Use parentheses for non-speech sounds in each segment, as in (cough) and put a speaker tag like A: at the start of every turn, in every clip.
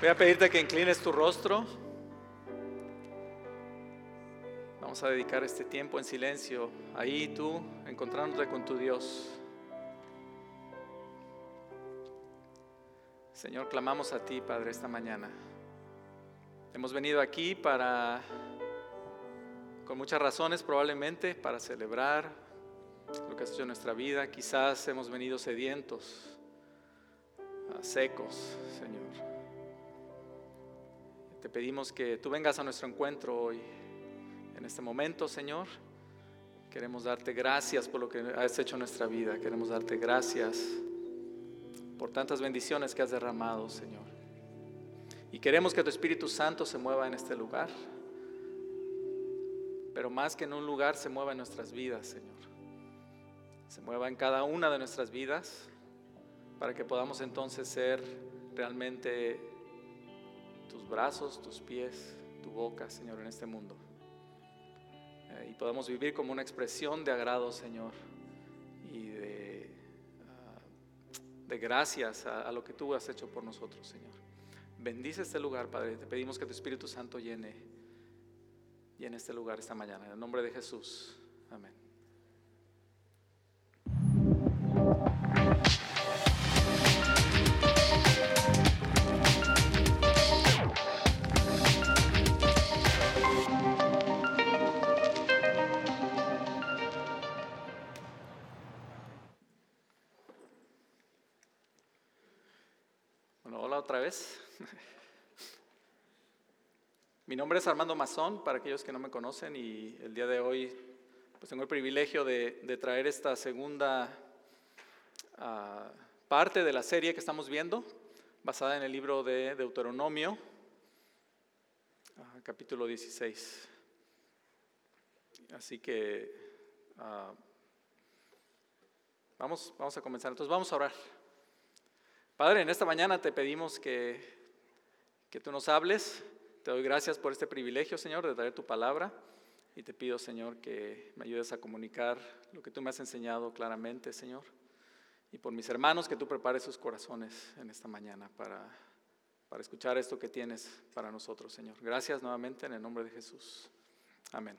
A: Voy a pedirte que inclines tu rostro. Vamos a dedicar este tiempo en silencio. Ahí tú, encontrándote con tu Dios. Señor, clamamos a ti, Padre, esta mañana. Hemos venido aquí para, con muchas razones probablemente, para celebrar lo que has hecho en nuestra vida. Quizás hemos venido sedientos, secos, Señor. Te pedimos que tú vengas a nuestro encuentro hoy, en este momento, Señor. Queremos darte gracias por lo que has hecho en nuestra vida. Queremos darte gracias por tantas bendiciones que has derramado, Señor. Y queremos que tu Espíritu Santo se mueva en este lugar. Pero más que en un lugar, se mueva en nuestras vidas, Señor. Se mueva en cada una de nuestras vidas para que podamos entonces ser realmente tus brazos, tus pies, tu boca, Señor, en este mundo. Eh, y podamos vivir como una expresión de agrado, Señor, y de, ah, gracias a, lo que tú has hecho por nosotros, Señor. Bendice este lugar, Padre. Te pedimos que tu Espíritu Santo llene, llene este lugar esta mañana. En el nombre de Jesús. Amén. Mi nombre es Armando Mazón, para aquellos que no me conocen, y el día de hoy pues tengo el privilegio de, traer esta segunda ah, parte de la serie que estamos viendo, basada en el libro de Deuteronomio, ah, capítulo 16. Así que ah, vamos, vamos a comenzar. Entonces vamos a orar. Padre, en esta mañana te pedimos que, que tú nos hables. Te doy gracias por este privilegio, Señor, de traer tu palabra. Y te pido, Señor, que me ayudes a comunicar lo que tú me has enseñado claramente, Señor. Y por mis hermanos, que tú prepares sus corazones en esta mañana para, para escuchar esto que tienes para nosotros, Señor. Gracias nuevamente en el nombre de Jesús. Amén.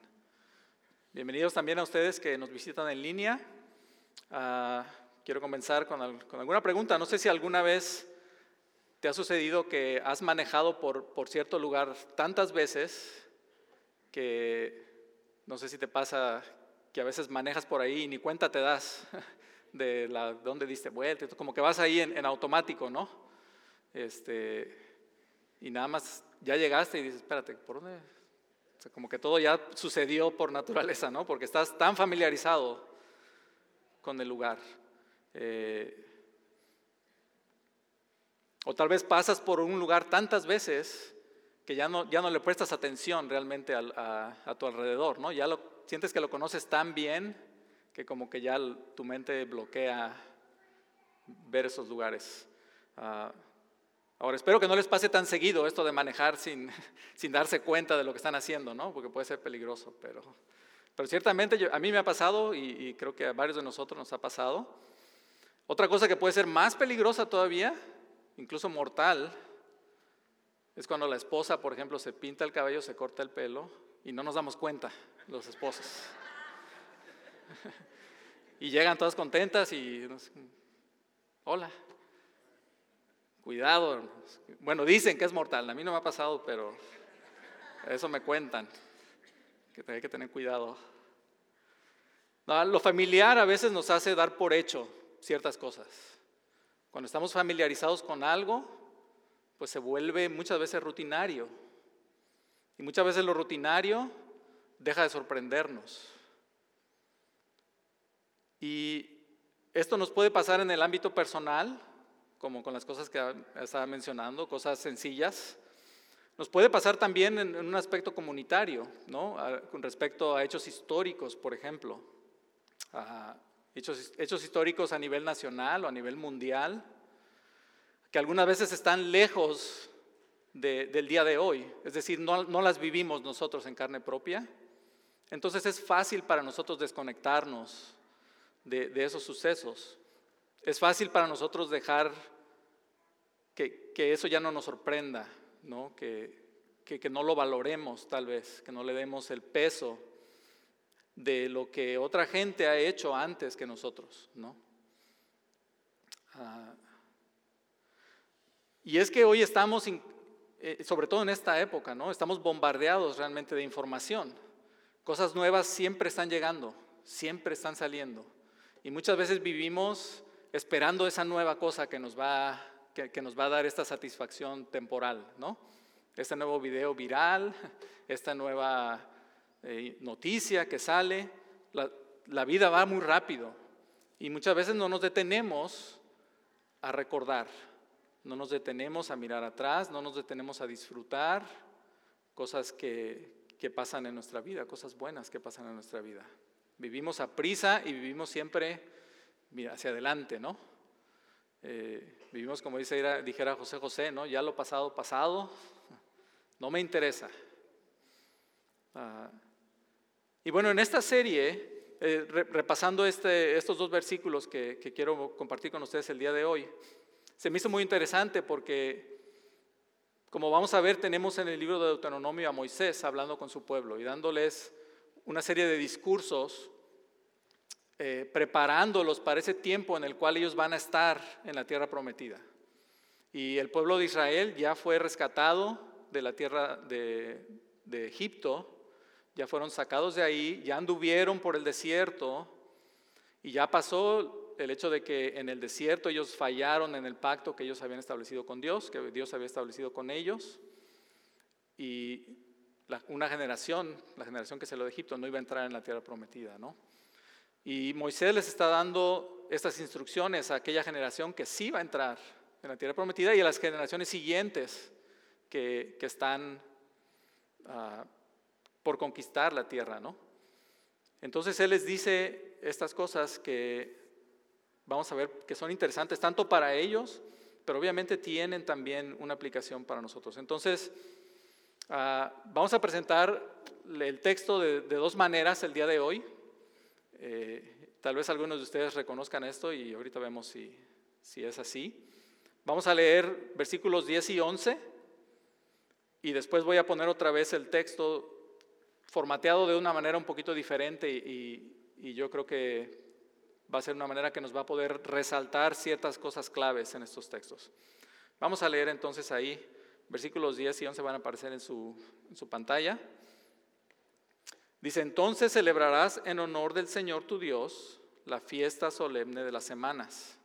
A: Bienvenidos también a ustedes que nos visitan en línea. Uh, quiero comenzar con, alguna pregunta. No sé si alguna vez te ha sucedido que has manejado por, por cierto lugar tantas veces que no sé si te pasa que a veces manejas por ahí y ni cuenta te das (laughs) de la, dónde diste vuelta, como que vas ahí en, automático, ¿no? Este, y nada más ya llegaste y dices, espérate, ¿por dónde? O sea, como que todo ya sucedió por naturaleza, ¿no? Porque estás tan familiarizado con el lugar. Eh, o tal vez pasas por un lugar tantas veces que ya no, ya no le prestas atención realmente a, tu alrededor, ¿no? Ya lo, sientes que lo conoces tan bien que como que ya tu mente bloquea ver esos lugares. Ah, ahora, espero que no les pase tan seguido esto de manejar sin, (laughs) sin darse cuenta de lo que están haciendo, ¿no? Porque puede ser peligroso, pero, pero ciertamente a mí me ha pasado y, y creo que a varios de nosotros nos ha pasado otra cosa que puede ser más peligrosa todavía, incluso mortal, es cuando la esposa, por ejemplo, se pinta el cabello, se corta el pelo y no nos damos cuenta, los esposos. (laughs) y llegan todas contentas y, hola, cuidado. Bueno, dicen que es mortal, a mí no me ha pasado, pero eso me cuentan, que hay que tener cuidado. lo familiar a veces nos hace dar por hecho ciertas cosas. Cuando estamos familiarizados con algo, pues se vuelve muchas veces rutinario. Y muchas veces lo rutinario deja de sorprendernos. Y esto nos puede pasar en el ámbito personal, como con las cosas que estaba mencionando, cosas sencillas. Nos puede pasar también en, un aspecto comunitario, ¿no? con respecto a hechos históricos, por ejemplo hechos, históricos a nivel nacional o a nivel mundial, que algunas veces están lejos del día de hoy, es decir, no, las vivimos nosotros en carne propia. Entonces es fácil para nosotros desconectarnos de, esos sucesos. Es fácil para nosotros dejar que, eso ya no nos sorprenda, ¿no? Que, que, no lo valoremos tal vez, que no le demos el peso de lo que otra gente ha hecho antes que nosotros, ¿no? Ah, y es que hoy estamos, eh, sobre todo en esta época, ¿no? Estamos bombardeados realmente de información. Cosas nuevas siempre están llegando, siempre están saliendo. Y muchas veces vivimos esperando esa nueva cosa que nos va, que, nos va a dar esta satisfacción temporal, ¿no? Este nuevo video viral, (laughs) esta nueva eh, noticia que sale. La, vida va muy rápido y muchas veces no nos detenemos a recordar, no nos detenemos a mirar atrás, no nos detenemos a disfrutar cosas que, que pasan en nuestra vida, cosas buenas que pasan en nuestra vida. Vivimos a prisa y vivimos siempre mira, hacia adelante, ¿no? Eh, vivimos como dice, dijera José José, ¿no? Ya lo pasado, pasado, no me interesa. Ah, y bueno, en esta serie, eh, repasando este, estos dos versículos que, quiero compartir con ustedes el día de hoy, se me hizo muy interesante porque, como vamos a ver, tenemos en el libro de Deuteronomio a Moisés hablando con su pueblo y dándoles una serie de discursos eh, preparándolos para ese tiempo en el cual ellos van a estar en la tierra prometida. Y el pueblo de Israel ya fue rescatado de la tierra de Egipto, ya fueron sacados de ahí, ya anduvieron por el desierto y ya pasó el hecho de que en el desierto ellos fallaron en el pacto que ellos habían establecido con Dios, que Dios había establecido con ellos. Y una generación, la generación que se lo de Egipto, no iba a entrar en la tierra prometida, ¿no? Y Moisés les está dando estas instrucciones a aquella generación que sí va a entrar en la tierra prometida y a las generaciones siguientes que, están ah, por conquistar la tierra, ¿no? Entonces Él les dice estas cosas que vamos a ver que son interesantes tanto para ellos, pero obviamente tienen también una aplicación para nosotros. Entonces, Ah, vamos a presentar el texto de, dos maneras el día de hoy. Eh, tal vez algunos de ustedes reconozcan esto y ahorita vemos si, si es así. Vamos a leer versículos 10 y 11 y después voy a poner otra vez el texto formateado de una manera un poquito diferente y, yo creo que va a ser una manera que nos va a poder resaltar ciertas cosas claves en estos textos. Vamos a leer entonces ahí Versículos 10 y 11 van a aparecer en su pantalla. Dice, entonces celebrarás en honor del Señor tu Dios la fiesta solemne de las semanas,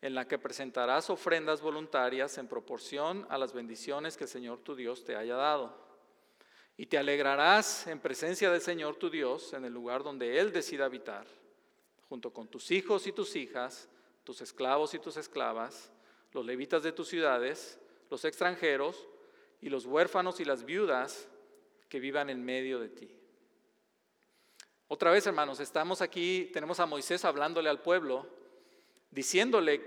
A: en la que presentarás ofrendas voluntarias en proporción a las bendiciones que el Señor tu Dios te haya dado. Y te alegrarás en presencia del Señor tu Dios en el lugar donde Él decida habitar, junto con tus hijos y tus hijas, tus esclavos y tus esclavas, los levitas de tus ciudades, los extranjeros y los huérfanos y las viudas que vivan en medio de ti. Otra vez, hermanos, estamos aquí, tenemos a Moisés hablándole al pueblo, diciéndole,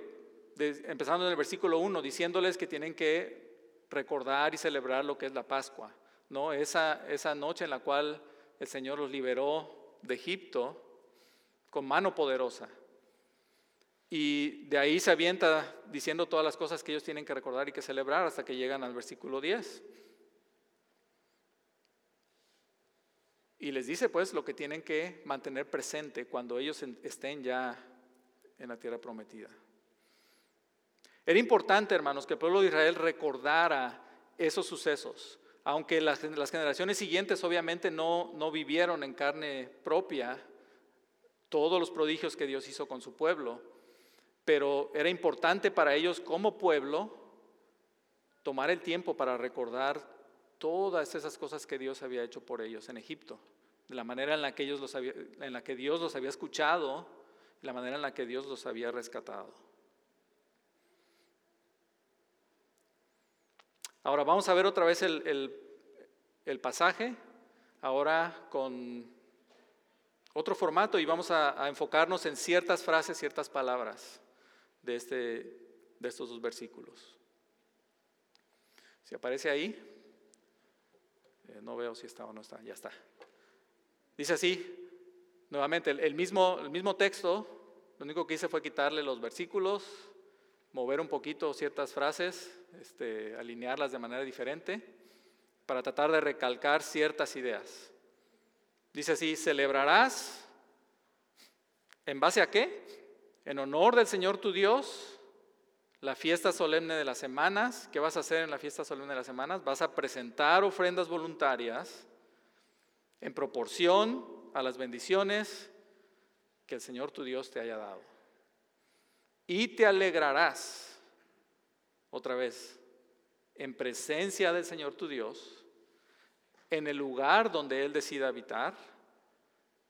A: empezando en el versículo 1, diciéndoles que tienen que recordar y celebrar lo que es la Pascua, ¿no? Esa, esa noche en la cual el Señor los liberó de Egipto con mano poderosa. Y de ahí se avienta diciendo todas las cosas que ellos tienen que recordar y que celebrar hasta que llegan al versículo 10. Y les dice pues lo que tienen que mantener presente cuando ellos estén ya en la tierra prometida. Era importante, hermanos, que el pueblo de Israel recordara esos sucesos, aunque las, generaciones siguientes obviamente no, no vivieron en carne propia todos los prodigios que Dios hizo con su pueblo pero era importante para ellos como pueblo tomar el tiempo para recordar todas esas cosas que Dios había hecho por ellos en Egipto, de la manera en la que, ellos los en la que Dios los había escuchado, la manera en la que Dios los había rescatado. Ahora vamos a ver otra vez el, el pasaje, ahora con otro formato y vamos a, enfocarnos en ciertas frases, ciertas palabras de, este, de estos dos versículos. Si aparece ahí, eh, no veo si está o no está, ya está. Dice así, nuevamente, el, mismo, el mismo texto, lo único que hice fue quitarle los versículos mover un poquito ciertas frases, este, alinearlas de manera diferente, para tratar de recalcar ciertas ideas. Dice así, celebrarás, ¿en base a qué? En honor del Señor tu Dios, la fiesta solemne de las semanas. ¿Qué vas a hacer en la fiesta solemne de las semanas? Vas a presentar ofrendas voluntarias en proporción a las bendiciones que el Señor tu Dios te haya dado. Y te alegrarás, otra vez, en presencia del Señor tu Dios, en el lugar donde Él decida habitar,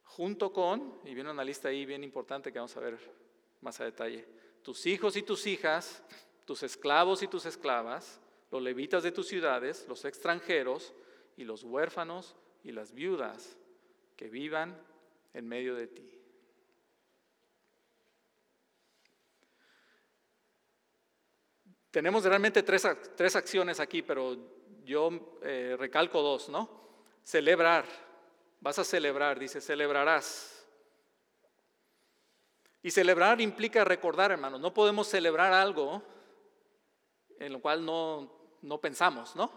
A: junto con, y viene una lista ahí bien importante que vamos a ver más a detalle, tus hijos y tus hijas, tus esclavos y tus esclavas, los levitas de tus ciudades, los extranjeros y los huérfanos y las viudas que vivan en medio de ti. Tenemos realmente tres, tres acciones aquí, pero yo eh, recalco dos, ¿no? Celebrar, vas a celebrar, dice, celebrarás. Y celebrar implica recordar, hermanos. No podemos celebrar algo en lo cual no, no pensamos, ¿no?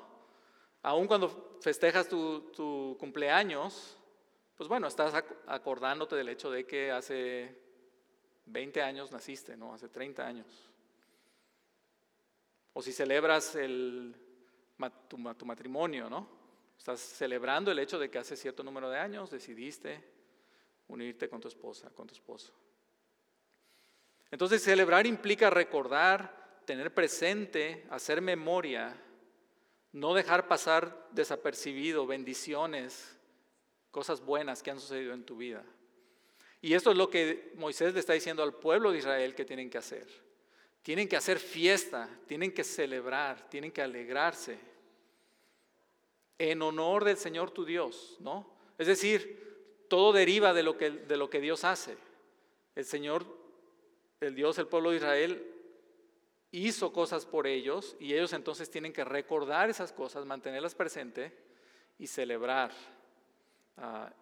A: Aún cuando festejas tu, cumpleaños, pues bueno, estás acordándote del hecho de que hace 20 años naciste, ¿no? Hace 30 años. O si celebras el, tu, tu, matrimonio, ¿no? Estás celebrando el hecho de que hace cierto número de años decidiste unirte con tu esposa, con tu esposo. Entonces celebrar implica recordar, tener presente, hacer memoria no dejar pasar desapercibido bendiciones, cosas buenas que han sucedido en tu vida. Y esto es lo que Moisés le está diciendo al pueblo de Israel que tienen que hacer. Tienen que hacer fiesta, tienen que celebrar, tienen que alegrarse en honor del Señor tu Dios, ¿no? Es decir, todo deriva de lo que, de lo que Dios hace. El Señor, el Dios, el pueblo de Israel hizo cosas por ellos y ellos entonces tienen que recordar esas cosas, mantenerlas presentes y celebrar. Ah,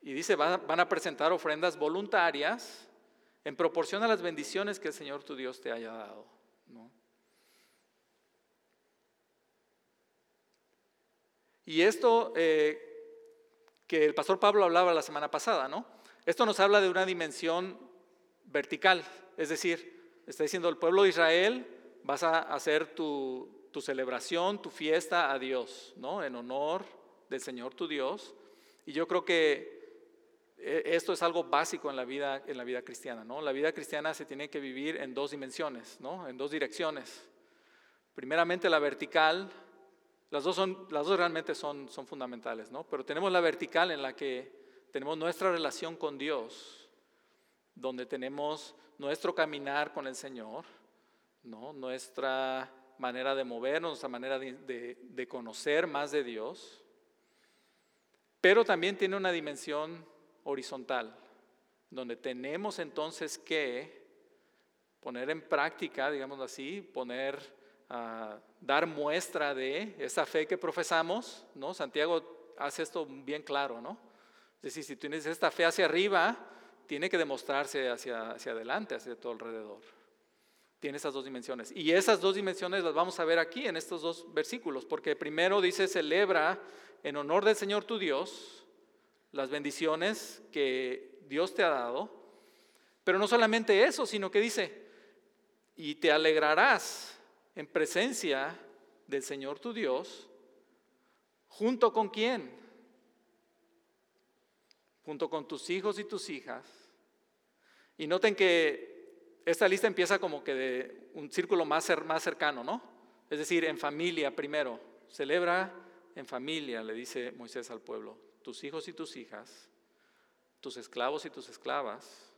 A: y dice, van, a presentar ofrendas voluntarias en proporción a las bendiciones que el Señor tu Dios te haya dado. Y esto eh, que el pastor Pablo hablaba la semana pasada, ¿no? Esto nos habla de una dimensión vertical, es decir, está diciendo el pueblo de Israel vas a hacer tu, celebración, tu fiesta a Dios, ¿no? En honor del Señor tu Dios. Y yo creo que esto es algo básico en la vida, en la vida cristiana, ¿no? La vida cristiana se tiene que vivir en dos dimensiones, ¿no? En dos direcciones. Primeramente la vertical, las dos, son, las dos realmente son, son fundamentales, ¿no? Pero tenemos la vertical en la que tenemos nuestra relación con Dios, donde tenemos nuestro caminar con el Señor, ¿no? nuestra manera de movernos, nuestra manera de, conocer más de Dios, pero también tiene una dimensión horizontal, donde tenemos entonces que poner en práctica, digamos así, poner, uh, dar muestra de esa fe que profesamos, ¿no? Santiago hace esto bien claro, ¿no? Es decir, si tienes esta fe hacia arriba, tiene que demostrarse hacia, hacia adelante, hacia todo alrededor tiene esas dos dimensiones. Y esas dos dimensiones las vamos a ver aquí en estos dos versículos, porque primero dice, celebra en honor del Señor tu Dios las bendiciones que Dios te ha dado, pero no solamente eso, sino que dice, y te alegrarás en presencia del Señor tu Dios, junto con quién? Junto con tus hijos y tus hijas. Y noten que esta lista empieza como que de un círculo más, más cercano, ¿no? Es decir, en familia primero. Celebra en familia, le dice Moisés al pueblo. Tus hijos y tus hijas, tus esclavos y tus esclavas,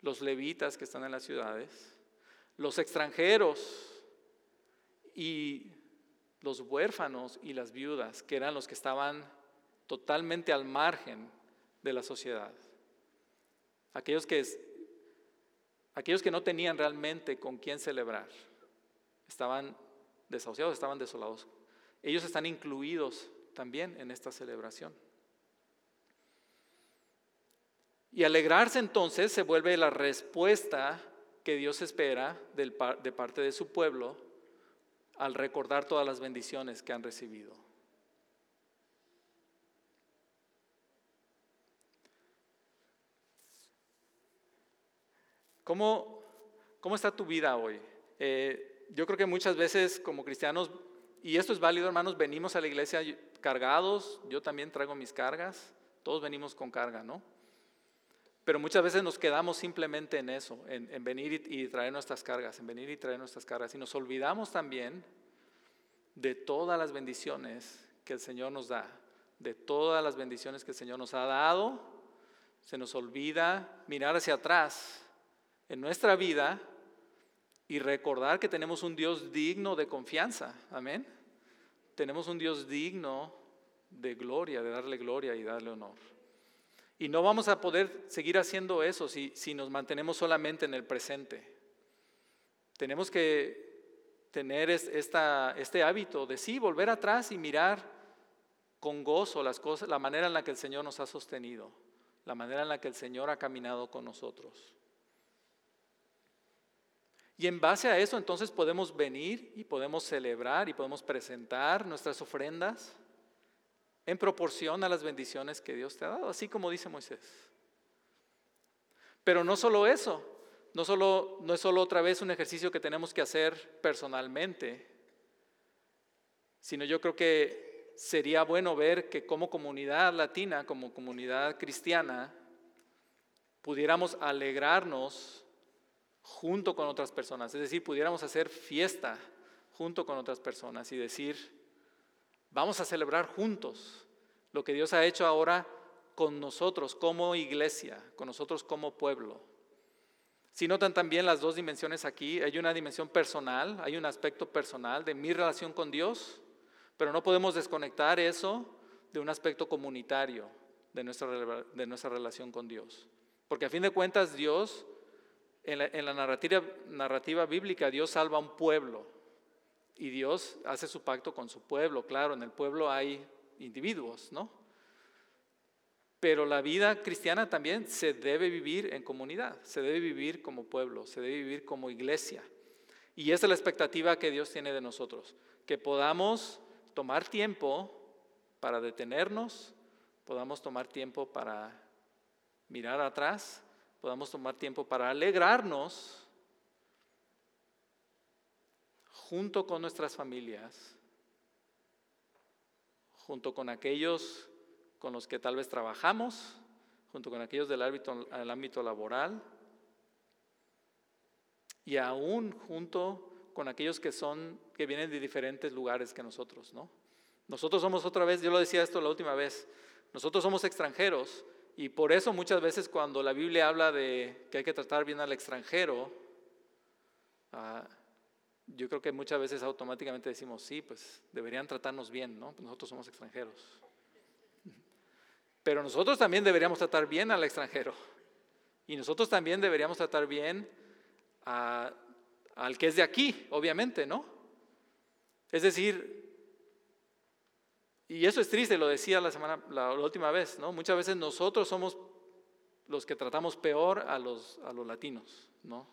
A: los levitas que están en las ciudades, los extranjeros y los huérfanos y las viudas, que eran los que estaban totalmente al margen de la sociedad. Aquellos que Aquellos que no tenían realmente con quién celebrar, estaban desahuciados, estaban desolados. Ellos están incluidos también en esta celebración. Y alegrarse entonces se vuelve la respuesta que Dios espera de parte de su pueblo al recordar todas las bendiciones que han recibido. ¿Cómo, cómo está tu vida hoy? Eh, yo creo que muchas veces como cristianos, y esto es válido hermanos, venimos a la iglesia cargados, yo también traigo mis cargas, todos venimos con carga, ¿no? Pero muchas veces nos quedamos simplemente en eso, en, venir y, traer nuestras cargas, en venir y traer nuestras cargas. Y nos olvidamos también de todas las bendiciones que el Señor nos da, de todas las bendiciones que el Señor nos ha dado. Se nos olvida mirar hacia atrás en nuestra vida y recordar que tenemos un Dios digno de confianza. Amén. Tenemos un Dios digno de gloria, de darle gloria y darle honor. Y no vamos a poder seguir haciendo eso si, nos mantenemos solamente en el presente. Tenemos que tener este hábito de sí, volver atrás y mirar con gozo las cosas, la manera en la que el Señor nos ha sostenido, la manera en la que el Señor ha caminado con nosotros. Y en base a eso entonces podemos venir y podemos celebrar y podemos presentar nuestras ofrendas en proporción a las bendiciones que Dios te ha dado, así como dice Moisés. Pero no solo eso, no, solo, no es solo otra vez un ejercicio que tenemos que hacer personalmente, sino yo creo que sería bueno ver que como comunidad latina, como comunidad cristiana, pudiéramos alegrarnos junto con otras personas, es decir, pudiéramos hacer fiesta junto con otras personas y decir, Vamos a celebrar juntos lo que Dios ha hecho ahora con nosotros como iglesia, con nosotros como pueblo. Si notan también las dos dimensiones aquí, hay una dimensión personal, hay un aspecto personal de mi relación con Dios, pero no podemos desconectar eso de un aspecto comunitario de nuestra, de nuestra relación con Dios. Porque a fin de cuentas Dios, en la, narrativa, narrativa bíblica, Dios salva a un pueblo, y Dios hace su pacto con su pueblo. Claro, en el pueblo hay individuos, ¿no? Pero la vida cristiana también se debe vivir en comunidad, se debe vivir como pueblo, se debe vivir como iglesia. Y esa es la expectativa que Dios tiene de nosotros, que podamos tomar tiempo para detenernos, podamos tomar tiempo para mirar atrás, podamos tomar tiempo para alegrarnos junto con nuestras familias, junto con aquellos con los que tal vez trabajamos, junto con aquellos del ámbito, ámbito laboral y aún junto con aquellos que son que vienen de diferentes lugares que nosotros, ¿no? Nosotros somos otra vez, yo lo decía esto la última vez, nosotros somos extranjeros y por eso muchas veces cuando la Biblia habla de que hay que tratar bien al extranjero, uh, yo creo que muchas veces automáticamente decimos, sí, pues deberían tratarnos bien, ¿no? Pues nosotros somos extranjeros. Pero nosotros también deberíamos tratar bien al extranjero. Y nosotros también deberíamos tratar bien al que es de aquí, obviamente, ¿no? Es decir, y eso es triste, lo decía la, semana, la, última vez, ¿no? Muchas veces nosotros somos los que tratamos peor a los, a los latinos, ¿no?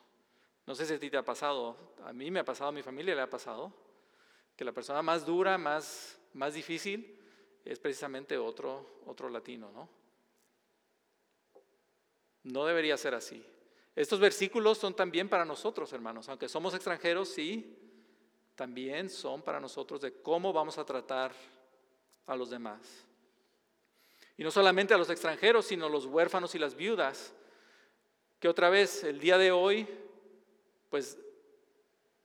A: No sé si a ti te ha pasado, a mí me ha pasado, a mi familia le ha pasado, que la persona más dura, más, más difícil, es precisamente otro, otro latino, ¿no? No debería ser así. Estos versículos son también para nosotros, hermanos, aunque somos extranjeros, sí, también son para nosotros de cómo vamos a tratar a los demás. Y no solamente a los extranjeros, sino a los huérfanos y las viudas, que otra vez el día de hoy pues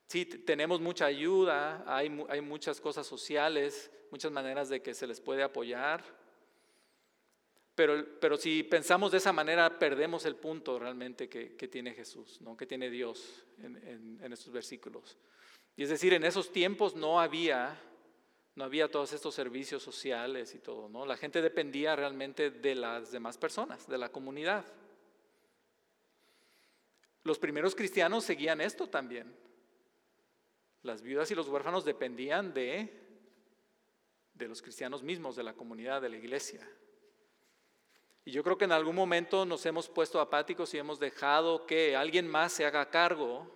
A: sí, tenemos mucha ayuda, hay, hay muchas cosas sociales, muchas maneras de que se les puede apoyar, pero, pero, si pensamos de esa manera, perdemos el punto realmente que, tiene Jesús, ¿no? que tiene Dios en, en, estos versículos. Y es decir, en esos tiempos no había, no había todos estos servicios sociales y todo, ¿no? La gente dependía realmente de las demás personas, de la comunidad. Los primeros cristianos seguían esto también. Las viudas y los huérfanos dependían de, de los cristianos mismos, de la comunidad, de la iglesia. Y yo creo que en algún momento nos hemos puesto apáticos y hemos dejado que alguien más se haga cargo,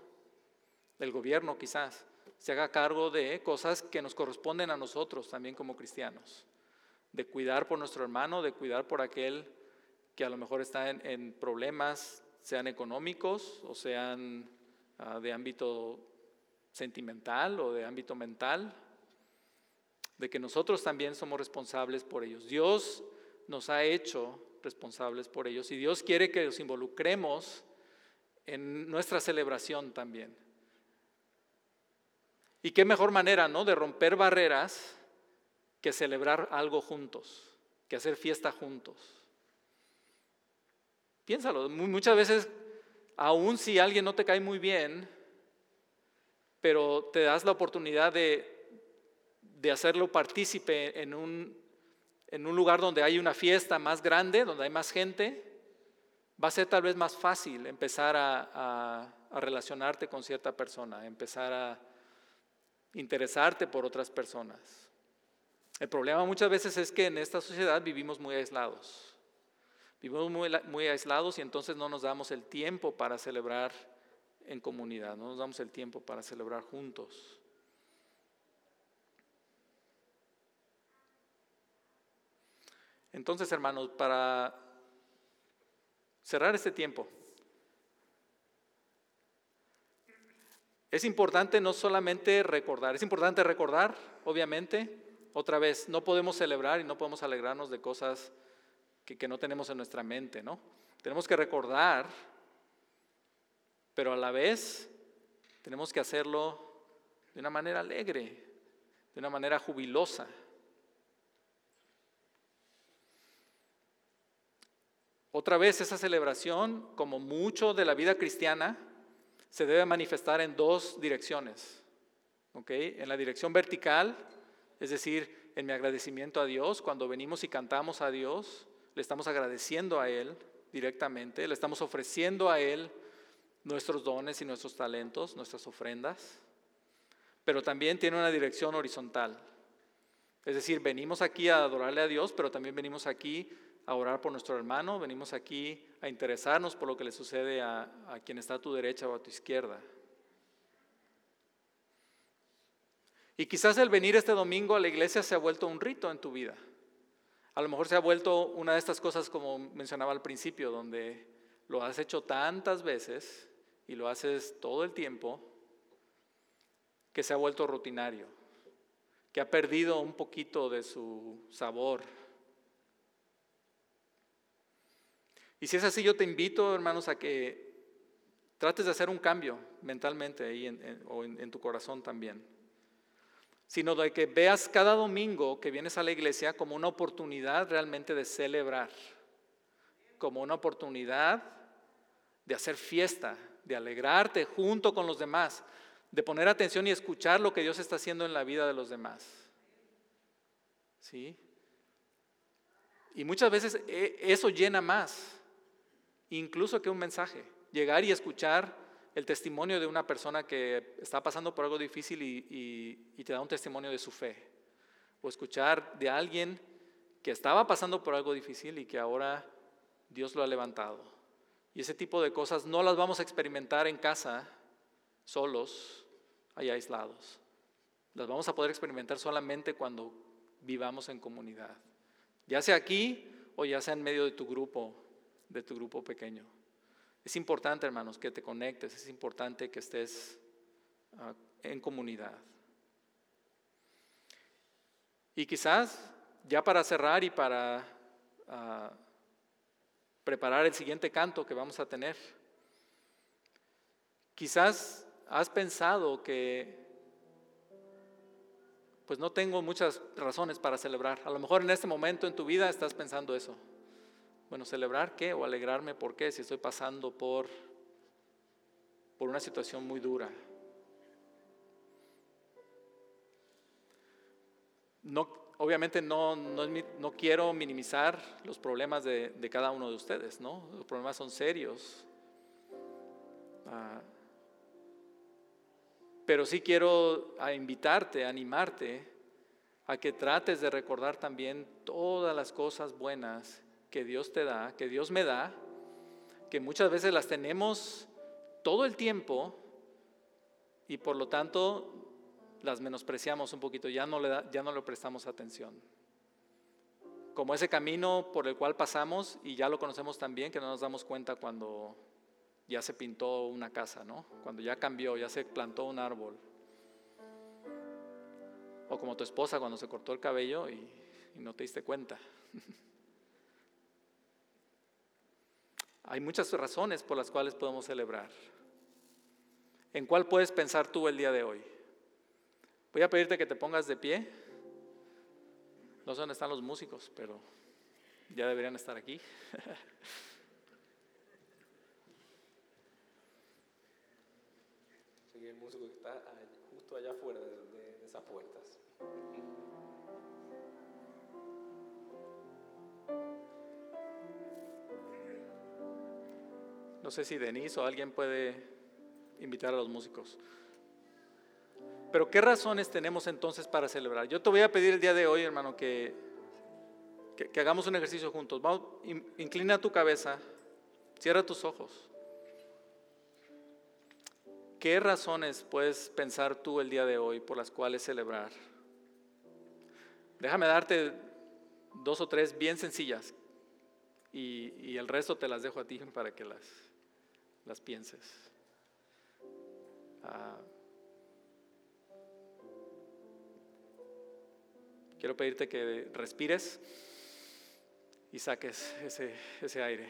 A: del gobierno quizás, se haga cargo de cosas que nos corresponden a nosotros también como cristianos, de cuidar por nuestro hermano, de cuidar por aquel que a lo mejor está en, problemas, sean económicos o sean ah, de ámbito sentimental o de ámbito mental, de que nosotros también somos responsables por ellos. Dios nos ha hecho responsables por ellos y Dios quiere que los involucremos en nuestra celebración también. Y qué mejor manera, ¿no? De romper barreras que celebrar algo juntos, que hacer fiesta juntos. Piénsalo, muchas veces, aun si alguien no te cae muy bien, pero te das la oportunidad de, de hacerlo partícipe en un, en un lugar donde hay una fiesta más grande, donde hay más gente, va a ser tal vez más fácil empezar a, a relacionarte con cierta persona, empezar a interesarte por otras personas. El problema muchas veces es que en esta sociedad vivimos muy aislados. Vivimos muy, aislados y entonces no nos damos el tiempo para celebrar en comunidad, no nos damos el tiempo para celebrar juntos. Entonces, hermanos, para cerrar este tiempo, Es importante no solamente recordar, es importante recordar, obviamente, otra vez, no podemos celebrar y no podemos alegrarnos de cosas que, no tenemos en nuestra mente, ¿no? Tenemos que recordar, pero a la vez tenemos que hacerlo de una manera alegre, de una manera jubilosa. Otra vez esa celebración, como mucho de la vida cristiana, se debe manifestar en dos direcciones. En la dirección vertical, es decir, en mi agradecimiento a Dios, cuando venimos y cantamos a Dios, le estamos agradeciendo a Él directamente, le estamos ofreciendo a Él nuestros dones y nuestros talentos, nuestras ofrendas, pero también tiene una dirección horizontal. Es decir, venimos aquí a adorarle a Dios, pero también venimos aquí a orar por nuestro hermano, venimos aquí a interesarnos por lo que le sucede a, quien está a tu derecha o a tu izquierda. Y quizás el venir este domingo a la iglesia se ha vuelto un rito en tu vida. A lo mejor se ha vuelto una de estas cosas como mencionaba al principio, donde lo has hecho tantas veces y lo haces todo el tiempo, que se ha vuelto rutinario, que ha perdido un poquito de su sabor, Y si es así, yo te invito, hermanos, a que trates de hacer un cambio mentalmente ahí o en, tu corazón también. Sino de que veas cada domingo que vienes a la iglesia como una oportunidad realmente de celebrar, como una oportunidad de hacer fiesta, de alegrarte junto con los demás, de poner atención y escuchar lo que Dios está haciendo en la vida de los demás. ¿Sí? Y muchas veces eh, eso llena más incluso que un mensaje. Llegar y escuchar el testimonio de una persona que está pasando por algo difícil y, te da un testimonio de su fe. O escuchar de alguien que estaba pasando por algo difícil y que ahora Dios lo ha levantado. Y ese tipo de cosas no las vamos a experimentar en casa solos, ahí aislados. Las vamos a poder experimentar solamente cuando vivamos en comunidad. Ya sea aquí o ya sea en medio de tu grupo de tu grupo pequeño. Es importante, hermanos, que te conectes, es importante que estés ah, en comunidad. Y quizás, ya para cerrar y para ah, preparar el siguiente canto que vamos a tener, quizás has pensado que pues no tengo muchas razones para celebrar. A lo mejor en este momento en tu vida estás pensando eso. Bueno, celebrar qué o alegrarme por qué si estoy pasando por, por una situación muy dura. No, obviamente no, no, quiero minimizar los problemas de, cada uno de ustedes, ¿no? Los problemas son serios. Ah, pero sí quiero invitarte, animarte a que trates de recordar también todas las cosas buenas que Dios te da, que Dios me da, que muchas veces las tenemos todo el tiempo y por lo tanto las menospreciamos un poquito, ya no le, ya no le prestamos atención. Como ese camino por el cual pasamos y ya lo conocemos tan bien que no nos damos cuenta cuando ya se pintó una casa, ¿no? Cuando ya cambió, ya se plantó un árbol. O como tu esposa cuando se cortó el cabello y, y no te diste cuenta. (laughs) Hay muchas razones por las cuales podemos celebrar. ¿En cuál puedes pensar tú el día de hoy? Voy a pedirte que te pongas de pie. No sé dónde están los músicos, pero ya deberían estar aquí.
B: el músico que está justo allá afuera de, esas puertas.
A: No sé si Denise o alguien puede invitar a los músicos. Pero ¿qué razones tenemos entonces para celebrar? Yo te voy a pedir el día de hoy, hermano, que, que, hagamos un ejercicio juntos. Inclina tu cabeza, cierra tus ojos. ¿Qué razones puedes pensar tú el día de hoy por las cuales celebrar? Déjame darte dos o tres bien sencillas y, el resto te las dejo a ti para que las, las pienses. Ah, quiero pedirte que respires y saques ese, ese aire.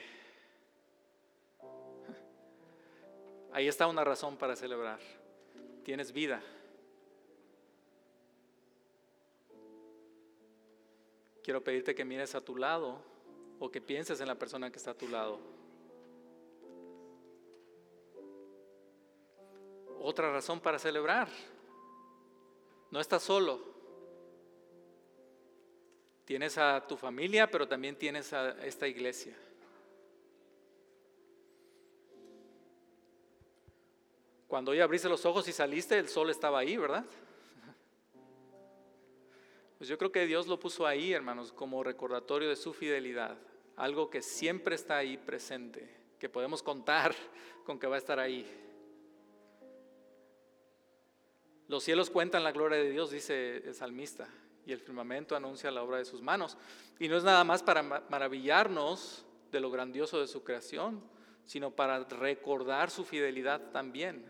A: Ahí está una razón para celebrar. Tienes vida. Quiero pedirte que mires a tu lado o que pienses en la persona que está a tu lado. Otra razón para celebrar. No estás solo. Tienes a tu familia, pero también tienes a esta iglesia. Cuando hoy abriste los ojos y saliste, el sol estaba ahí, ¿verdad? Pues yo creo que Dios lo puso ahí, hermanos, como recordatorio de su fidelidad, algo que siempre está ahí presente, que podemos contar con que va a estar ahí. Los cielos cuentan la gloria de Dios, dice el salmista, y el firmamento anuncia la obra de sus manos. Y no es nada más para maravillarnos de lo grandioso de su creación, sino para recordar su fidelidad también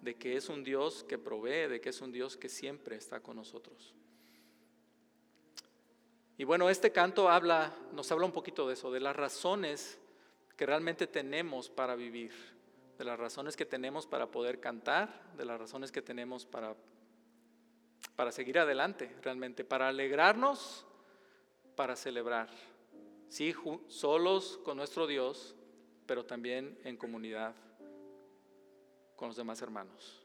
A: de que es un Dios que provee, de que es un Dios que siempre está con nosotros. Y bueno, este canto habla, nos habla un poquito de eso, de las razones que realmente tenemos para vivir, de las razones que tenemos para poder cantar, de las razones que tenemos para, para seguir adelante, realmente, para alegrarnos, para celebrar. Sí, solos con nuestro Dios, pero también en comunidad con los demás hermanos.